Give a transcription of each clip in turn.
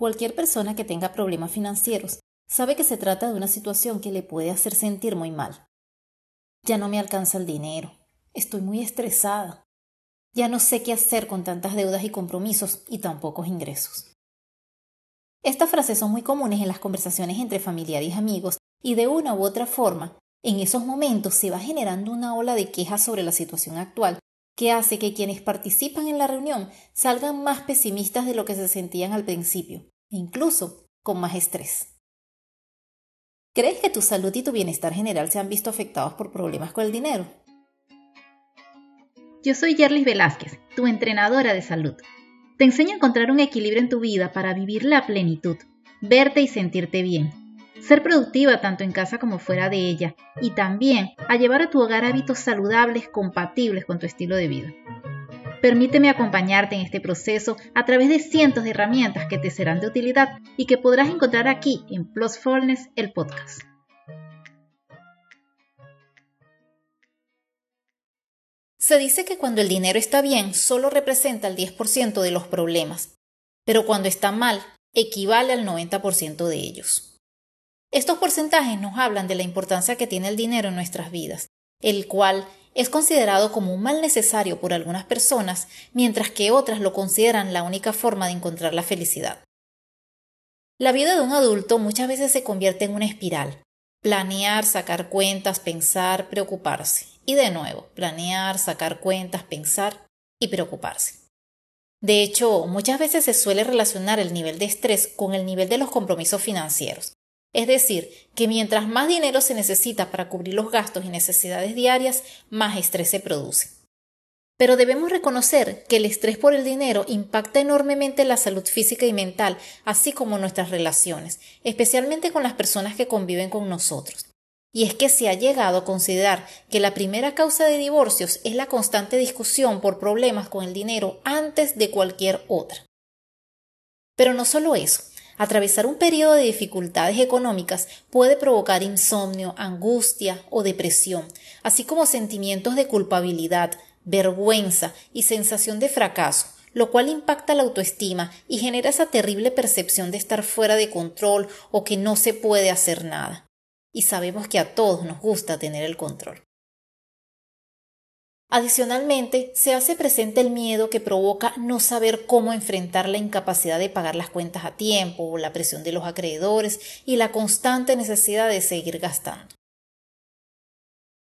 Cualquier persona que tenga problemas financieros sabe que se trata de una situación que le puede hacer sentir muy mal. Ya no me alcanza el dinero, estoy muy estresada, ya no sé qué hacer con tantas deudas y compromisos y tan pocos ingresos. Estas frases son muy comunes en las conversaciones entre familiares y amigos y de una u otra forma, en esos momentos se va generando una ola de quejas sobre la situación actual que hace que quienes participan en la reunión salgan más pesimistas de lo que se sentían al principio, incluso con más estrés. ¿Crees que tu salud y tu bienestar general se han visto afectados por problemas con el dinero? Yo soy Yerlis Velázquez, tu entrenadora de salud. Te enseño a encontrar un equilibrio en tu vida para vivir la plenitud, verte y sentirte bien, ser productiva tanto en casa como fuera de ella y también a llevar a tu hogar hábitos saludables compatibles con tu estilo de vida. Permíteme acompañarte en este proceso a través de cientos de herramientas que te serán de utilidad y que podrás encontrar aquí en Plus el podcast. Se dice que cuando el dinero está bien solo representa el 10% de los problemas, pero cuando está mal equivale al 90% de ellos. Estos porcentajes nos hablan de la importancia que tiene el dinero en nuestras vidas, el cual es considerado como un mal necesario por algunas personas, mientras que otras lo consideran la única forma de encontrar la felicidad. La vida de un adulto muchas veces se convierte en una espiral. Planear, sacar cuentas, pensar, preocuparse. Y de nuevo, planear, sacar cuentas, pensar y preocuparse. De hecho, muchas veces se suele relacionar el nivel de estrés con el nivel de los compromisos financieros, es decir, que mientras más dinero se necesita para cubrir los gastos y necesidades diarias, más estrés se produce. Pero debemos reconocer que el estrés por el dinero impacta enormemente la salud física y mental, así como nuestras relaciones, especialmente con las personas que conviven con nosotros. Y es que se ha llegado a considerar que la primera causa de divorcios es la constante discusión por problemas con el dinero antes de cualquier otra. Pero no solo eso, Atravesar un periodo de dificultades económicas puede provocar insomnio, angustia o depresión, así como sentimientos de culpabilidad, vergüenza y sensación de fracaso, lo cual impacta la autoestima y genera esa terrible percepción de estar fuera de control o que no se puede hacer nada. Y sabemos que a todos nos gusta tener el control. Adicionalmente, se hace presente el miedo que provoca no saber cómo enfrentar la incapacidad de pagar las cuentas a tiempo, la presión de los acreedores y la constante necesidad de seguir gastando.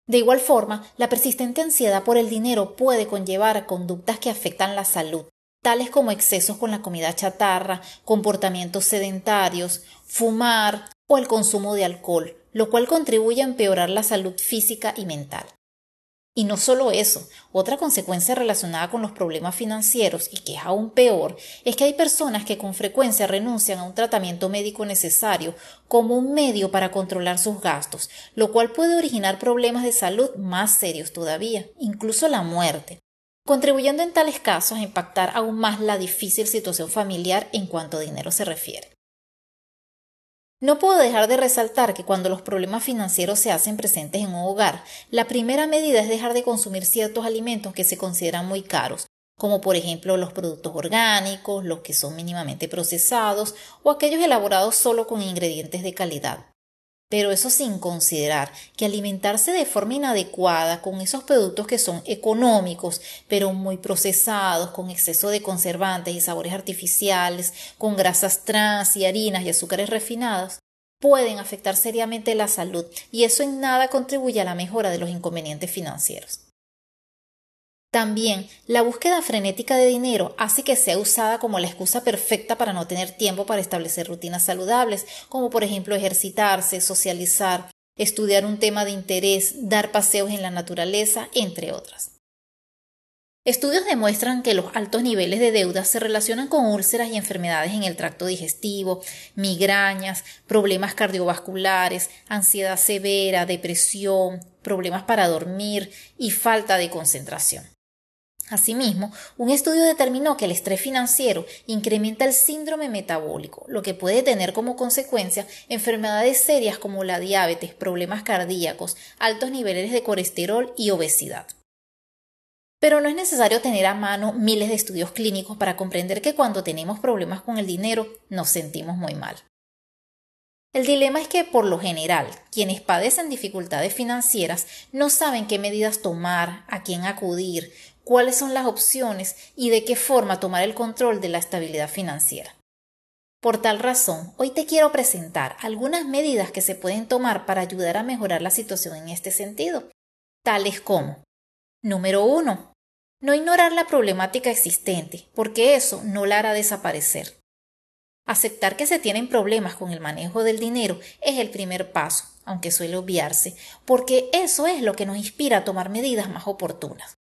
De igual forma, la persistente ansiedad por el dinero puede conllevar conductas que afectan la salud, tales como excesos con la comida chatarra, comportamientos sedentarios, fumar o el consumo de alcohol, lo cual contribuye a empeorar la salud física y mental. Y no solo eso, otra consecuencia relacionada con los problemas financieros y que es aún peor es que hay personas que con frecuencia renuncian a un tratamiento médico necesario como un medio para controlar sus gastos, lo cual puede originar problemas de salud más serios todavía, incluso la muerte, contribuyendo en tales casos a impactar aún más la difícil situación familiar en cuanto a dinero se refiere. No puedo dejar de resaltar que cuando los problemas financieros se hacen presentes en un hogar, la primera medida es dejar de consumir ciertos alimentos que se consideran muy caros, como por ejemplo los productos orgánicos, los que son mínimamente procesados o aquellos elaborados solo con ingredientes de calidad. Pero eso sin considerar que alimentarse de forma inadecuada con esos productos que son económicos, pero muy procesados, con exceso de conservantes y sabores artificiales, con grasas trans y harinas y azúcares refinados, pueden afectar seriamente la salud y eso en nada contribuye a la mejora de los inconvenientes financieros. También, la búsqueda frenética de dinero hace que sea usada como la excusa perfecta para no tener tiempo para establecer rutinas saludables, como por ejemplo ejercitarse, socializar, estudiar un tema de interés, dar paseos en la naturaleza, entre otras. Estudios demuestran que los altos niveles de deuda se relacionan con úlceras y enfermedades en el tracto digestivo, migrañas, problemas cardiovasculares, ansiedad severa, depresión, problemas para dormir y falta de concentración. Asimismo, un estudio determinó que el estrés financiero incrementa el síndrome metabólico, lo que puede tener como consecuencia enfermedades serias como la diabetes, problemas cardíacos, altos niveles de colesterol y obesidad. Pero no es necesario tener a mano miles de estudios clínicos para comprender que cuando tenemos problemas con el dinero nos sentimos muy mal. El dilema es que, por lo general, quienes padecen dificultades financieras no saben qué medidas tomar, a quién acudir, cuáles son las opciones y de qué forma tomar el control de la estabilidad financiera. Por tal razón, hoy te quiero presentar algunas medidas que se pueden tomar para ayudar a mejorar la situación en este sentido, tales como Número 1. No ignorar la problemática existente, porque eso no la hará desaparecer. Aceptar que se tienen problemas con el manejo del dinero es el primer paso, aunque suele obviarse, porque eso es lo que nos inspira a tomar medidas más oportunas.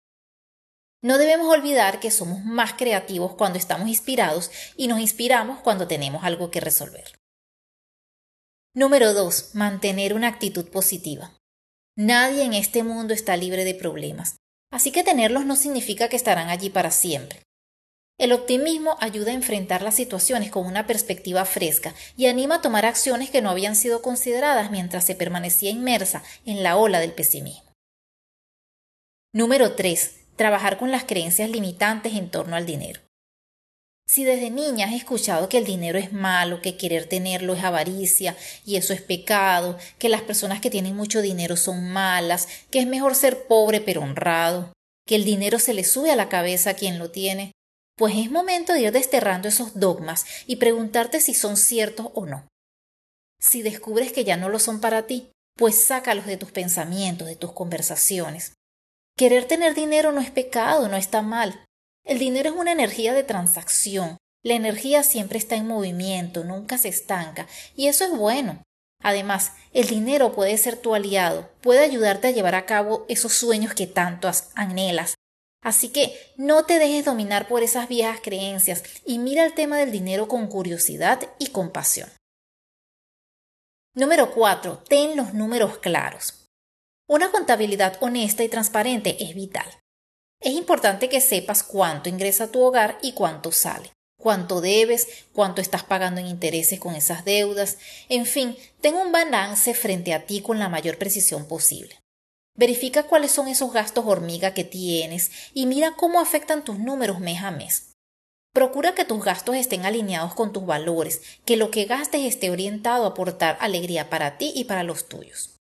No debemos olvidar que somos más creativos cuando estamos inspirados y nos inspiramos cuando tenemos algo que resolver. Número 2. Mantener una actitud positiva. Nadie en este mundo está libre de problemas, así que tenerlos no significa que estarán allí para siempre. El optimismo ayuda a enfrentar las situaciones con una perspectiva fresca y anima a tomar acciones que no habían sido consideradas mientras se permanecía inmersa en la ola del pesimismo. Número 3. Trabajar con las creencias limitantes en torno al dinero. Si desde niña has escuchado que el dinero es malo, que querer tenerlo es avaricia y eso es pecado, que las personas que tienen mucho dinero son malas, que es mejor ser pobre pero honrado, que el dinero se le sube a la cabeza a quien lo tiene, pues es momento de ir desterrando esos dogmas y preguntarte si son ciertos o no. Si descubres que ya no lo son para ti, pues sácalos de tus pensamientos, de tus conversaciones. Querer tener dinero no es pecado, no está mal. El dinero es una energía de transacción. La energía siempre está en movimiento, nunca se estanca, y eso es bueno. Además, el dinero puede ser tu aliado, puede ayudarte a llevar a cabo esos sueños que tanto anhelas, Así que no te dejes dominar por esas viejas creencias y mira el tema del dinero con curiosidad y compasión. Número 4. Ten los números claros. Una contabilidad honesta y transparente es vital. Es importante que sepas cuánto ingresa tu hogar y cuánto sale, cuánto debes, cuánto estás pagando en intereses con esas deudas, en fin, ten un balance frente a ti con la mayor precisión posible. Verifica cuáles son esos gastos hormiga que tienes y mira cómo afectan tus números mes a mes. Procura que tus gastos estén alineados con tus valores, que lo que gastes esté orientado a aportar alegría para ti y para los tuyos.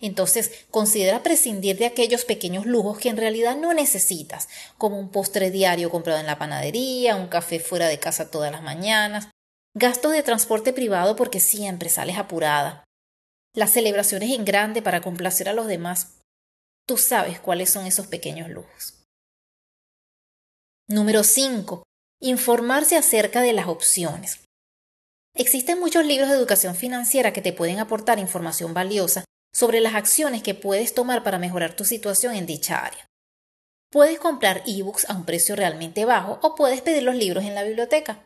Entonces, considera prescindir de aquellos pequeños lujos que en realidad no necesitas, como un postre diario comprado en la panadería, un café fuera de casa todas las mañanas, gastos de transporte privado porque siempre sales apurada, las celebraciones en grande para complacer a los demás, Tú sabes cuáles son esos pequeños lujos. Número 5. Informarse acerca de las opciones. Existen muchos libros de educación financiera que te pueden aportar información valiosa sobre las acciones que puedes tomar para mejorar tu situación en dicha área. Puedes comprar ebooks a un precio realmente bajo o puedes pedir los libros en la biblioteca.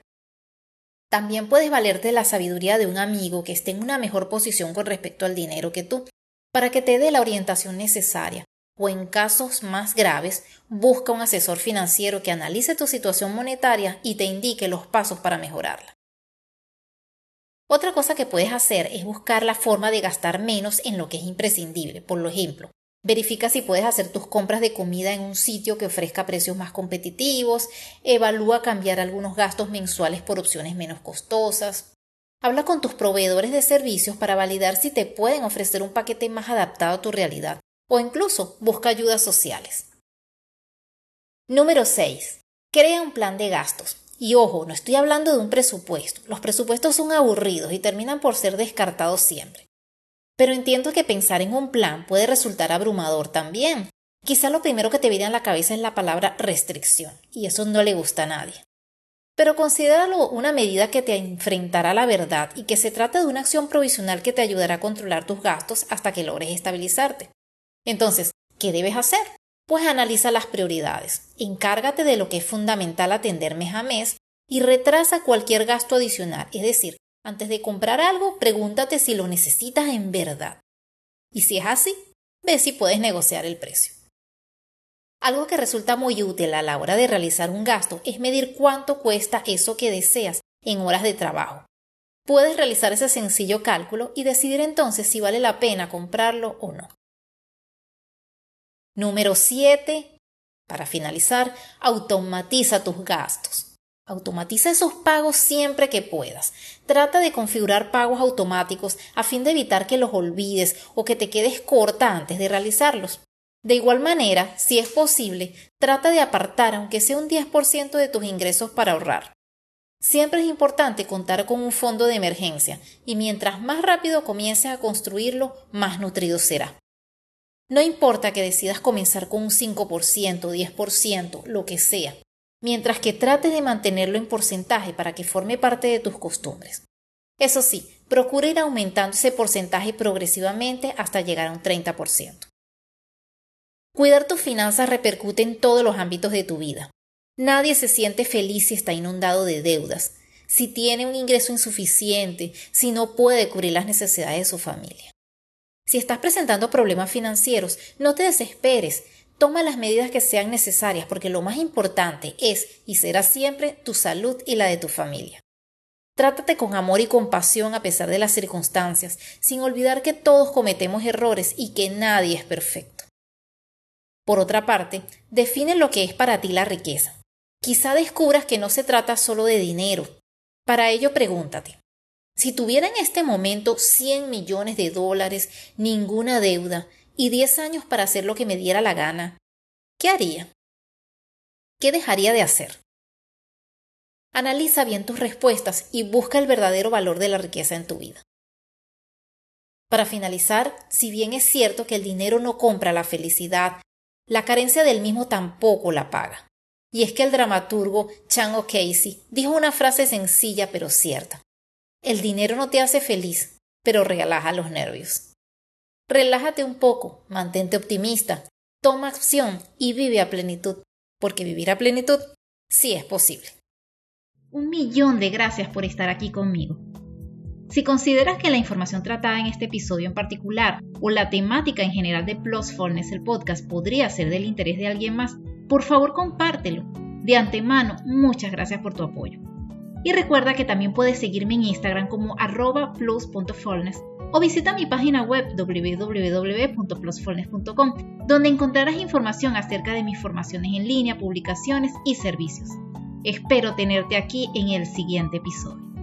También puedes valerte la sabiduría de un amigo que esté en una mejor posición con respecto al dinero que tú, para que te dé la orientación necesaria o en casos más graves, busca un asesor financiero que analice tu situación monetaria y te indique los pasos para mejorarla. Otra cosa que puedes hacer es buscar la forma de gastar menos en lo que es imprescindible. Por ejemplo, verifica si puedes hacer tus compras de comida en un sitio que ofrezca precios más competitivos, evalúa cambiar algunos gastos mensuales por opciones menos costosas. Habla con tus proveedores de servicios para validar si te pueden ofrecer un paquete más adaptado a tu realidad o incluso busca ayudas sociales. Número 6. Crea un plan de gastos. Y ojo, no estoy hablando de un presupuesto. Los presupuestos son aburridos y terminan por ser descartados siempre. Pero entiendo que pensar en un plan puede resultar abrumador también. Quizá lo primero que te viene a la cabeza es la palabra restricción, y eso no le gusta a nadie. Pero considéralo una medida que te enfrentará a la verdad y que se trata de una acción provisional que te ayudará a controlar tus gastos hasta que logres estabilizarte. Entonces, ¿qué debes hacer? Pues analiza las prioridades, encárgate de lo que es fundamental atender mes a mes y retrasa cualquier gasto adicional, es decir, antes de comprar algo, pregúntate si lo necesitas en verdad. Y si es así, ve si puedes negociar el precio. Algo que resulta muy útil a la hora de realizar un gasto es medir cuánto cuesta eso que deseas en horas de trabajo. Puedes realizar ese sencillo cálculo y decidir entonces si vale la pena comprarlo o no. Número 7. Para finalizar, automatiza tus gastos. Automatiza esos pagos siempre que puedas. Trata de configurar pagos automáticos a fin de evitar que los olvides o que te quedes corta antes de realizarlos. De igual manera, si es posible, trata de apartar aunque sea un 10% de tus ingresos para ahorrar. Siempre es importante contar con un fondo de emergencia y mientras más rápido comiences a construirlo, más nutrido será. No importa que decidas comenzar con un 5%, 10%, lo que sea, mientras que trates de mantenerlo en porcentaje para que forme parte de tus costumbres. Eso sí, procura ir aumentando ese porcentaje progresivamente hasta llegar a un 30%. Cuidar tus finanzas repercute en todos los ámbitos de tu vida. Nadie se siente feliz si está inundado de deudas, si tiene un ingreso insuficiente, si no puede cubrir las necesidades de su familia. Si estás presentando problemas financieros, no te desesperes. Toma las medidas que sean necesarias porque lo más importante es y será siempre tu salud y la de tu familia. Trátate con amor y compasión a pesar de las circunstancias, sin olvidar que todos cometemos errores y que nadie es perfecto. Por otra parte, define lo que es para ti la riqueza. Quizá descubras que no se trata solo de dinero. Para ello pregúntate, si tuviera en este momento 100 millones de dólares, ninguna deuda y 10 años para hacer lo que me diera la gana, ¿qué haría? ¿Qué dejaría de hacer? Analiza bien tus respuestas y busca el verdadero valor de la riqueza en tu vida. Para finalizar, si bien es cierto que el dinero no compra la felicidad, la carencia del mismo tampoco la paga. Y es que el dramaturgo Chan O'Casey dijo una frase sencilla pero cierta. El dinero no te hace feliz, pero relaja los nervios. Relájate un poco, mantente optimista, toma acción y vive a plenitud, porque vivir a plenitud sí es posible. Un millón de gracias por estar aquí conmigo. Si consideras que la información tratada en este episodio en particular o la temática en general de Plusfulness, el podcast, podría ser del interés de alguien más, por favor compártelo. De antemano, muchas gracias por tu apoyo. Y recuerda que también puedes seguirme en Instagram como arroba o visita mi página web www.plusfulness.com, donde encontrarás información acerca de mis formaciones en línea, publicaciones y servicios. Espero tenerte aquí en el siguiente episodio.